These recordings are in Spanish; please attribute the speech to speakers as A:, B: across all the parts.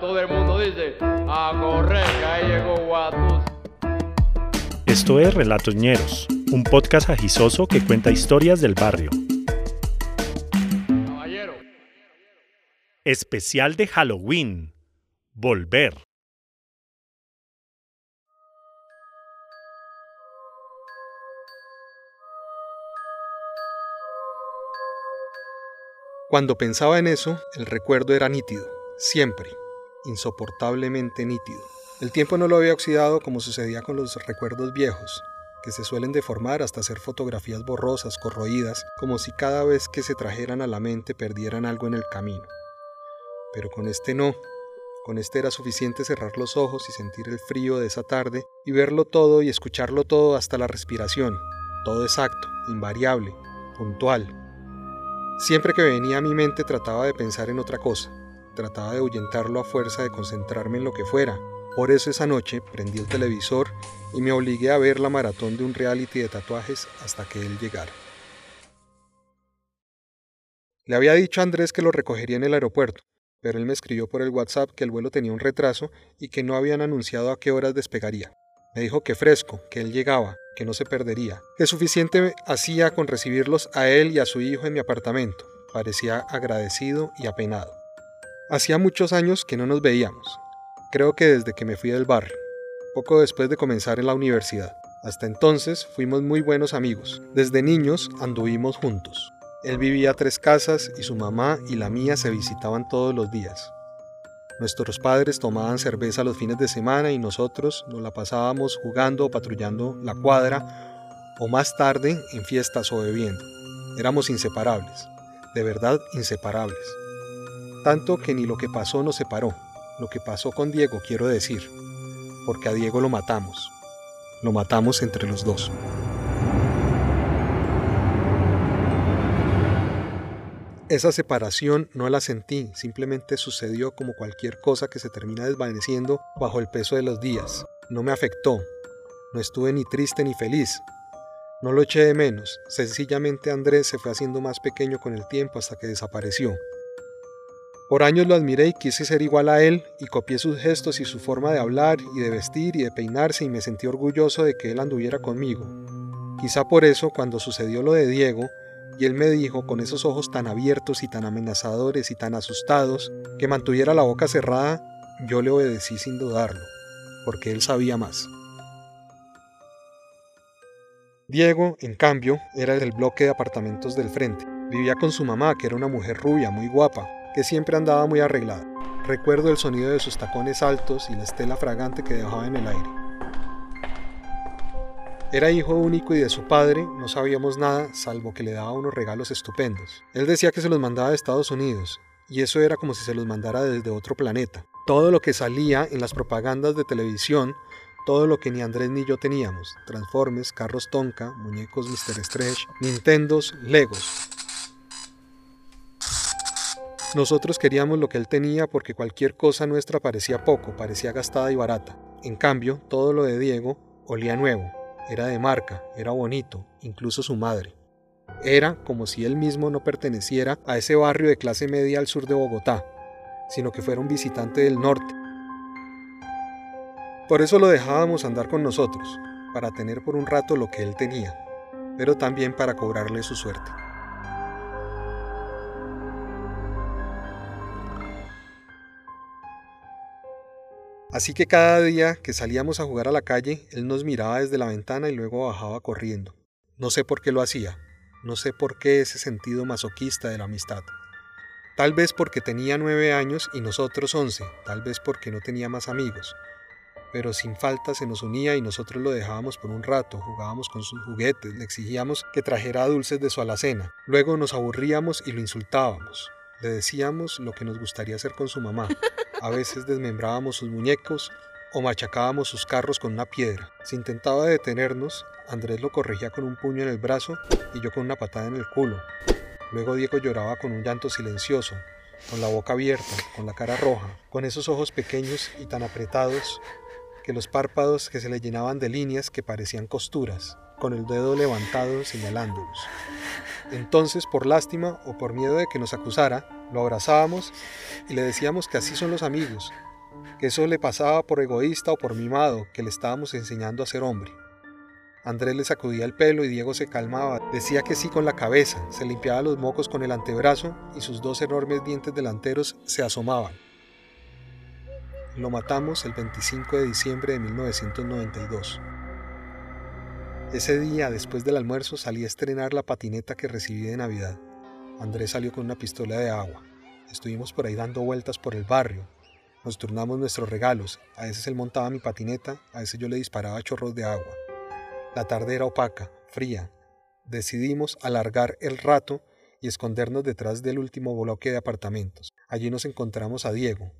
A: Todo el mundo dice, a correr, que ahí llegó Guatus.
B: Esto es Relatos Ñeros, un podcast agisoso que cuenta historias del barrio.
A: Caballero.
B: Especial de Halloween. Volver.
C: Cuando pensaba en eso, el recuerdo era nítido, siempre, insoportablemente nítido. El tiempo no lo había oxidado como sucedía con los recuerdos viejos, que se suelen deformar hasta hacer fotografías borrosas, corroídas, como si cada vez que se trajeran a la mente perdieran algo en el camino. Pero con este no, con este era suficiente cerrar los ojos y sentir el frío de esa tarde y verlo todo y escucharlo todo hasta la respiración, todo exacto, invariable, puntual, Siempre que venía a mi mente trataba de pensar en otra cosa, trataba de ahuyentarlo a fuerza de concentrarme en lo que fuera. Por eso esa noche prendí el televisor y me obligué a ver la maratón de un reality de tatuajes hasta que él llegara. Le había dicho a Andrés que lo recogería en el aeropuerto, pero él me escribió por el WhatsApp que el vuelo tenía un retraso y que no habían anunciado a qué horas despegaría. Me dijo que fresco, que él llegaba, que no se perdería, que suficiente hacía con recibirlos a él y a su hijo en mi apartamento. Parecía agradecido y apenado. Hacía muchos años que no nos veíamos, creo que desde que me fui del barrio, poco después de comenzar en la universidad. Hasta entonces fuimos muy buenos amigos. Desde niños anduvimos juntos. Él vivía tres casas y su mamá y la mía se visitaban todos los días. Nuestros padres tomaban cerveza los fines de semana y nosotros nos la pasábamos jugando o patrullando la cuadra o más tarde en fiestas o bebiendo. Éramos inseparables, de verdad inseparables. Tanto que ni lo que pasó nos separó. Lo que pasó con Diego quiero decir, porque a Diego lo matamos. Lo matamos entre los dos. Esa separación no la sentí, simplemente sucedió como cualquier cosa que se termina desvaneciendo bajo el peso de los días. No me afectó, no estuve ni triste ni feliz. No lo eché de menos, sencillamente Andrés se fue haciendo más pequeño con el tiempo hasta que desapareció. Por años lo admiré y quise ser igual a él y copié sus gestos y su forma de hablar y de vestir y de peinarse y me sentí orgulloso de que él anduviera conmigo. Quizá por eso cuando sucedió lo de Diego, y él me dijo con esos ojos tan abiertos y tan amenazadores y tan asustados que mantuviera la boca cerrada, yo le obedecí sin dudarlo, porque él sabía más. Diego, en cambio, era del bloque de apartamentos del frente. Vivía con su mamá, que era una mujer rubia, muy guapa, que siempre andaba muy arreglada. Recuerdo el sonido de sus tacones altos y la estela fragante que dejaba en el aire. Era hijo único y de su padre no sabíamos nada salvo que le daba unos regalos estupendos. Él decía que se los mandaba de Estados Unidos, y eso era como si se los mandara desde otro planeta. Todo lo que salía en las propagandas de televisión, todo lo que ni Andrés ni yo teníamos, transformes, carros Tonka, muñecos Mr. Stretch, Nintendos, Legos. Nosotros queríamos lo que él tenía porque cualquier cosa nuestra parecía poco, parecía gastada y barata. En cambio, todo lo de Diego olía nuevo, era de marca, era bonito, incluso su madre. Era como si él mismo no perteneciera a ese barrio de clase media al sur de Bogotá, sino que fuera un visitante del norte. Por eso lo dejábamos andar con nosotros, para tener por un rato lo que él tenía, pero también para cobrarle su suerte. Así que cada día que salíamos a jugar a la calle, él nos miraba desde la ventana y luego bajaba corriendo. No sé por qué lo hacía, no sé por qué ese sentido masoquista de la amistad. Tal vez porque tenía nueve años y nosotros once, tal vez porque no tenía más amigos. Pero sin falta se nos unía y nosotros lo dejábamos por un rato, jugábamos con sus juguetes, le exigíamos que trajera dulces de su alacena. Luego nos aburríamos y lo insultábamos. Le decíamos lo que nos gustaría hacer con su mamá. A veces desmembrábamos sus muñecos o machacábamos sus carros con una piedra. Si intentaba detenernos, Andrés lo corregía con un puño en el brazo y yo con una patada en el culo. Luego Diego lloraba con un llanto silencioso, con la boca abierta, con la cara roja, con esos ojos pequeños y tan apretados que los párpados que se le llenaban de líneas que parecían costuras, con el dedo levantado señalándolos. Entonces, por lástima o por miedo de que nos acusara, lo abrazábamos y le decíamos que así son los amigos, que eso le pasaba por egoísta o por mimado, que le estábamos enseñando a ser hombre. Andrés le sacudía el pelo y Diego se calmaba, decía que sí con la cabeza, se limpiaba los mocos con el antebrazo y sus dos enormes dientes delanteros se asomaban. Lo matamos el 25 de diciembre de 1992. Ese día, después del almuerzo, salí a estrenar la patineta que recibí de Navidad. Andrés salió con una pistola de agua. Estuvimos por ahí dando vueltas por el barrio. Nos turnamos nuestros regalos. A veces él montaba mi patineta, a veces yo le disparaba chorros de agua. La tarde era opaca, fría. Decidimos alargar el rato y escondernos detrás del último bloque de apartamentos. Allí nos encontramos a Diego,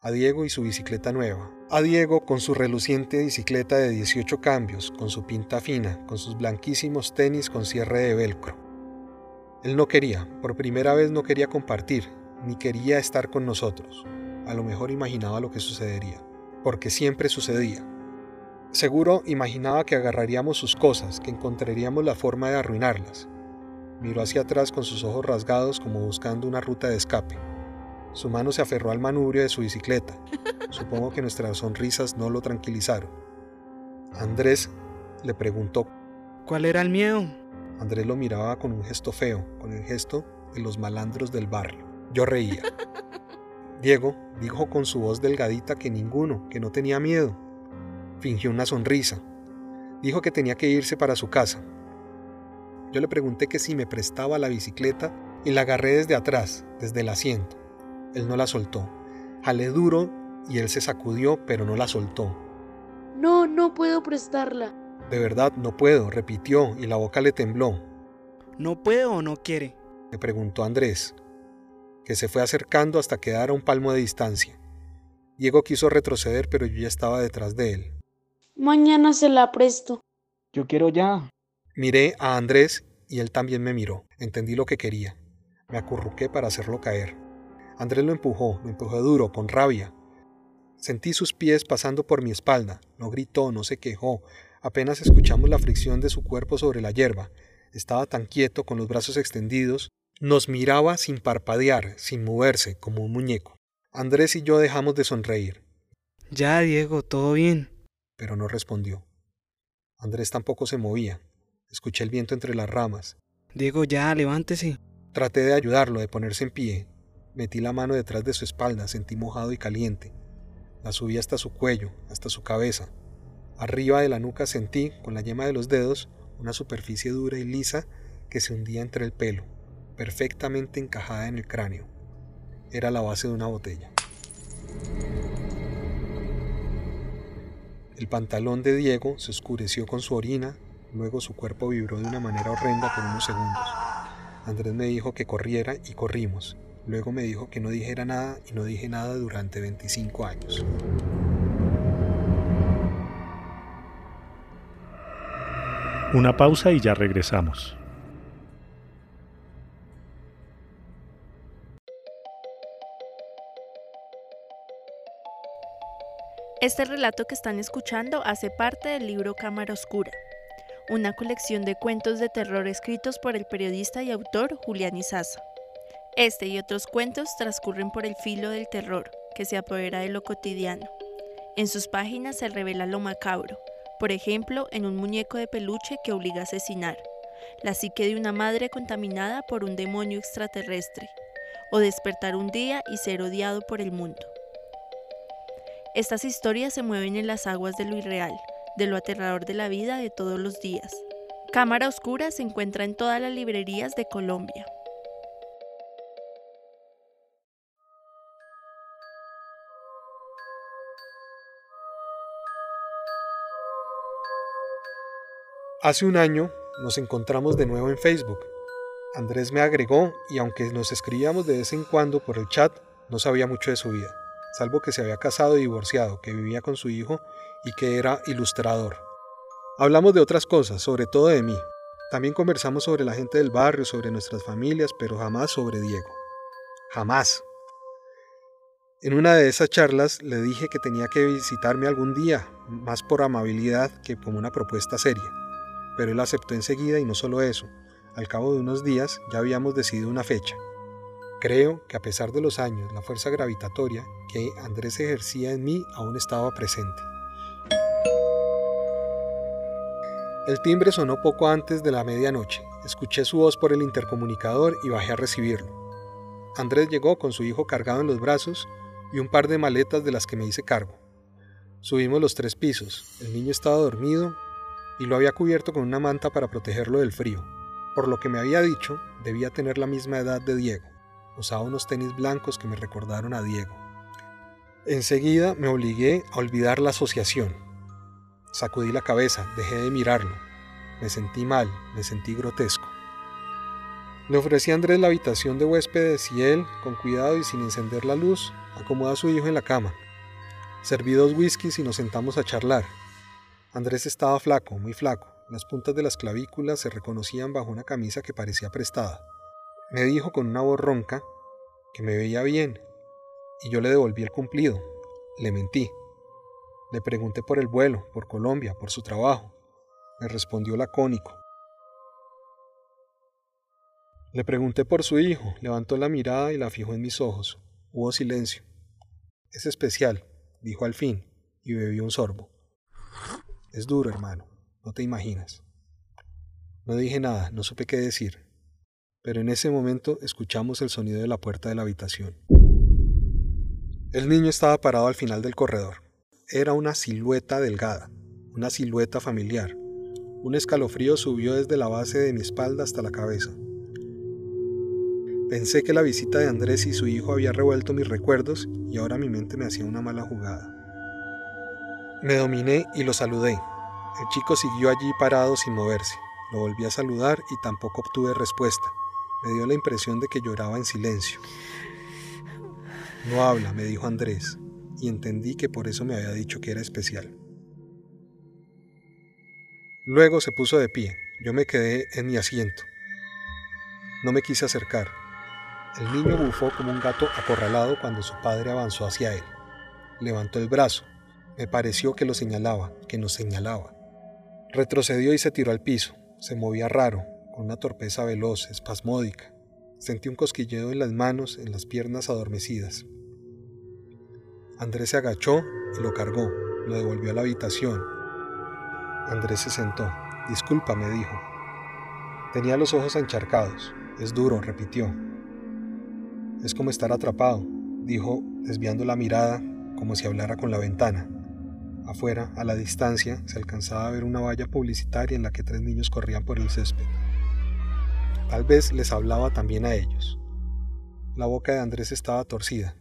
C: a Diego y su bicicleta nueva, a Diego con su reluciente bicicleta de 18 cambios, con su pinta fina, con sus blanquísimos tenis con cierre de velcro. Él no quería, por primera vez no quería compartir, ni quería estar con nosotros. A lo mejor imaginaba lo que sucedería, porque siempre sucedía. Seguro imaginaba que agarraríamos sus cosas, que encontraríamos la forma de arruinarlas. Miró hacia atrás con sus ojos rasgados como buscando una ruta de escape. Su mano se aferró al manubrio de su bicicleta. Supongo que nuestras sonrisas no lo tranquilizaron. Andrés le preguntó,
D: ¿Cuál era el miedo?
C: Andrés lo miraba con un gesto feo, con el gesto de los malandros del barrio. Yo reía. Diego dijo con su voz delgadita que ninguno, que no tenía miedo. Fingió una sonrisa. Dijo que tenía que irse para su casa. Yo le pregunté que si me prestaba la bicicleta y la agarré desde atrás, desde el asiento. Él no la soltó. Jalé duro y él se sacudió, pero no la soltó.
E: No, no puedo prestarla.
C: De verdad, no puedo, repitió, y la boca le tembló.
D: ¿No puede o no quiere?
C: Le preguntó Andrés, que se fue acercando hasta quedar a un palmo de distancia. Diego quiso retroceder, pero yo ya estaba detrás de él.
E: Mañana se la presto.
D: Yo quiero ya.
C: Miré a Andrés y él también me miró. Entendí lo que quería. Me acurruqué para hacerlo caer. Andrés lo empujó, lo empujó duro, con rabia. Sentí sus pies pasando por mi espalda. No gritó, no se quejó. Apenas escuchamos la fricción de su cuerpo sobre la hierba. Estaba tan quieto, con los brazos extendidos. Nos miraba sin parpadear, sin moverse, como un muñeco. Andrés y yo dejamos de sonreír.
D: Ya, Diego, todo bien.
C: Pero no respondió. Andrés tampoco se movía. Escuché el viento entre las ramas.
D: Diego, ya, levántese.
C: Traté de ayudarlo, de ponerse en pie. Metí la mano detrás de su espalda, sentí mojado y caliente. La subí hasta su cuello, hasta su cabeza. Arriba de la nuca sentí, con la yema de los dedos, una superficie dura y lisa que se hundía entre el pelo, perfectamente encajada en el cráneo. Era la base de una botella. El pantalón de Diego se oscureció con su orina, luego su cuerpo vibró de una manera horrenda por unos segundos. Andrés me dijo que corriera y corrimos. Luego me dijo que no dijera nada y no dije nada durante 25 años.
B: Una pausa y ya regresamos.
F: Este relato que están escuchando hace parte del libro Cámara Oscura, una colección de cuentos de terror escritos por el periodista y autor Julián Izaza. Este y otros cuentos transcurren por el filo del terror, que se apodera de lo cotidiano. En sus páginas se revela lo macabro, por ejemplo, en un muñeco de peluche que obliga a asesinar, la psique de una madre contaminada por un demonio extraterrestre, o despertar un día y ser odiado por el mundo. Estas historias se mueven en las aguas de lo irreal, de lo aterrador de la vida de todos los días. Cámara Oscura se encuentra en todas las librerías de Colombia.
C: Hace un año nos encontramos de nuevo en Facebook. Andrés me agregó y aunque nos escribíamos de vez en cuando por el chat, no sabía mucho de su vida, salvo que se había casado y divorciado, que vivía con su hijo y que era ilustrador. Hablamos de otras cosas, sobre todo de mí. También conversamos sobre la gente del barrio, sobre nuestras familias, pero jamás sobre Diego. Jamás. En una de esas charlas le dije que tenía que visitarme algún día, más por amabilidad que como una propuesta seria pero él aceptó enseguida y no solo eso, al cabo de unos días ya habíamos decidido una fecha. Creo que a pesar de los años, la fuerza gravitatoria que Andrés ejercía en mí aún estaba presente. El timbre sonó poco antes de la medianoche. Escuché su voz por el intercomunicador y bajé a recibirlo. Andrés llegó con su hijo cargado en los brazos y un par de maletas de las que me hice cargo. Subimos los tres pisos. El niño estaba dormido y lo había cubierto con una manta para protegerlo del frío. Por lo que me había dicho, debía tener la misma edad de Diego. Usaba unos tenis blancos que me recordaron a Diego. Enseguida me obligué a olvidar la asociación. Sacudí la cabeza, dejé de mirarlo. Me sentí mal, me sentí grotesco. Le ofrecí a Andrés la habitación de huéspedes y él, con cuidado y sin encender la luz, acomoda a su hijo en la cama. Serví dos whiskies y nos sentamos a charlar. Andrés estaba flaco, muy flaco. Las puntas de las clavículas se reconocían bajo una camisa que parecía prestada. Me dijo con una voz ronca que me veía bien, y yo le devolví el cumplido. Le mentí. Le pregunté por el vuelo, por Colombia, por su trabajo. Me respondió lacónico. Le pregunté por su hijo, levantó la mirada y la fijó en mis ojos. Hubo silencio. Es especial, dijo al fin, y bebió un sorbo. Es duro, hermano, no te imaginas. No dije nada, no supe qué decir, pero en ese momento escuchamos el sonido de la puerta de la habitación. El niño estaba parado al final del corredor. Era una silueta delgada, una silueta familiar. Un escalofrío subió desde la base de mi espalda hasta la cabeza. Pensé que la visita de Andrés y su hijo había revuelto mis recuerdos y ahora mi mente me hacía una mala jugada. Me dominé y lo saludé. El chico siguió allí parado sin moverse. Lo volví a saludar y tampoco obtuve respuesta. Me dio la impresión de que lloraba en silencio. No habla, me dijo Andrés y entendí que por eso me había dicho que era especial. Luego se puso de pie. Yo me quedé en mi asiento. No me quise acercar. El niño bufó como un gato acorralado cuando su padre avanzó hacia él. Levantó el brazo. Me pareció que lo señalaba, que nos señalaba. Retrocedió y se tiró al piso. Se movía raro, con una torpeza veloz, espasmódica. Sentí un cosquilleo en las manos, en las piernas adormecidas. Andrés se agachó y lo cargó, lo devolvió a la habitación. Andrés se sentó. Disculpa, me dijo. Tenía los ojos encharcados. Es duro, repitió. Es como estar atrapado, dijo, desviando la mirada como si hablara con la ventana. Afuera, a la distancia, se alcanzaba a ver una valla publicitaria en la que tres niños corrían por el césped. Tal vez les hablaba también a ellos. La boca de Andrés estaba torcida.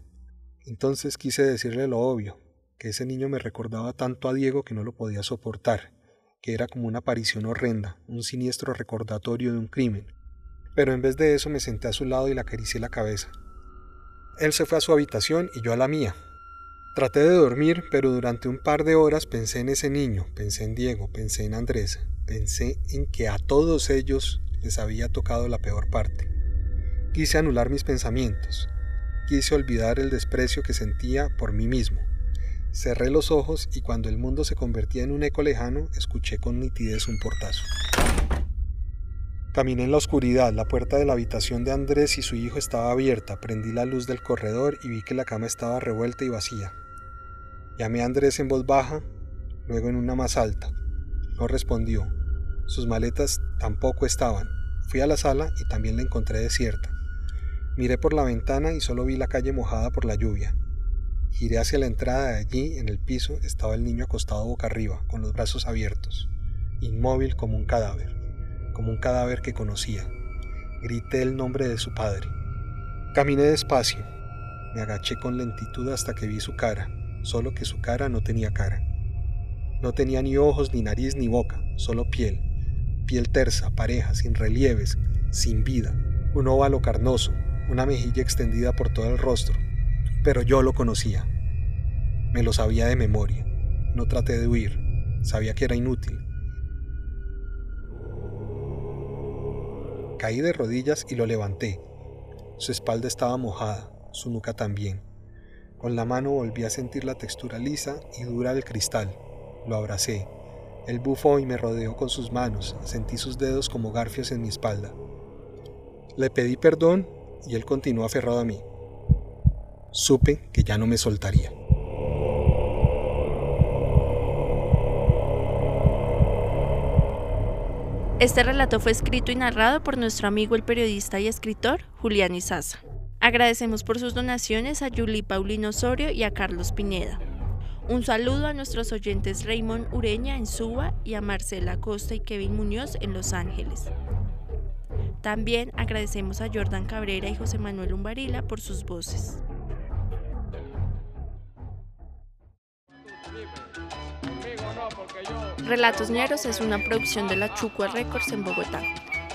C: Entonces quise decirle lo obvio, que ese niño me recordaba tanto a Diego que no lo podía soportar, que era como una aparición horrenda, un siniestro recordatorio de un crimen. Pero en vez de eso me senté a su lado y le acaricié la cabeza. Él se fue a su habitación y yo a la mía. Traté de dormir, pero durante un par de horas pensé en ese niño, pensé en Diego, pensé en Andrés, pensé en que a todos ellos les había tocado la peor parte. Quise anular mis pensamientos, Quise olvidar el desprecio que sentía por mí mismo. Cerré los ojos y cuando el mundo se convertía en un eco lejano, escuché con nitidez un portazo. Caminé en la oscuridad, la puerta de la habitación de Andrés y su hijo estaba abierta, prendí la luz del corredor y vi que la cama estaba revuelta y vacía. Llamé a Andrés en voz baja, luego en una más alta. No respondió. Sus maletas tampoco estaban. Fui a la sala y también la encontré desierta. Miré por la ventana y solo vi la calle mojada por la lluvia. Giré hacia la entrada allí, en el piso, estaba el niño acostado boca arriba, con los brazos abiertos, inmóvil como un cadáver, como un cadáver que conocía. Grité el nombre de su padre. Caminé despacio. Me agaché con lentitud hasta que vi su cara, solo que su cara no tenía cara. No tenía ni ojos, ni nariz, ni boca, solo piel. Piel tersa, pareja, sin relieves, sin vida. Un óvalo carnoso, una mejilla extendida por todo el rostro, pero yo lo conocía. Me lo sabía de memoria. No traté de huir. Sabía que era inútil. Caí de rodillas y lo levanté. Su espalda estaba mojada, su nuca también. Con la mano volví a sentir la textura lisa y dura del cristal. Lo abracé. Él bufó y me rodeó con sus manos. Sentí sus dedos como garfios en mi espalda. Le pedí perdón y él continuó aferrado a mí. Supe que ya no me soltaría.
F: Este relato fue escrito y narrado por nuestro amigo el periodista y escritor Julián Izaza. Agradecemos por sus donaciones a Yuli Paulino Osorio y a Carlos Pineda. Un saludo a nuestros oyentes Raymond Ureña en Suba y a Marcela Costa y Kevin Muñoz en Los Ángeles. También agradecemos a Jordan Cabrera y José Manuel Umbarila por sus voces. Relatos Ñeros es una producción de la Chucua Records en Bogotá.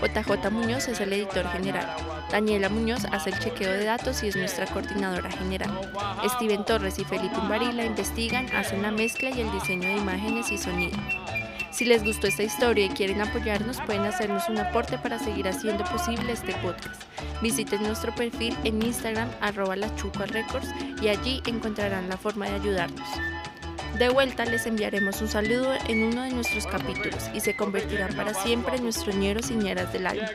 F: JJ Muñoz es el editor general. Daniela Muñoz hace el chequeo de datos y es nuestra coordinadora general. Steven Torres y Felipe Umbarila investigan, hacen la mezcla y el diseño de imágenes y sonido. Si les gustó esta historia y quieren apoyarnos, pueden hacernos un aporte para seguir haciendo posible este podcast. Visiten nuestro perfil en Instagram, arroba Records, y allí encontrarán la forma de ayudarnos. De vuelta les enviaremos un saludo en uno de nuestros capítulos y se convertirán para siempre en nuestros ñeros y ñeras del año.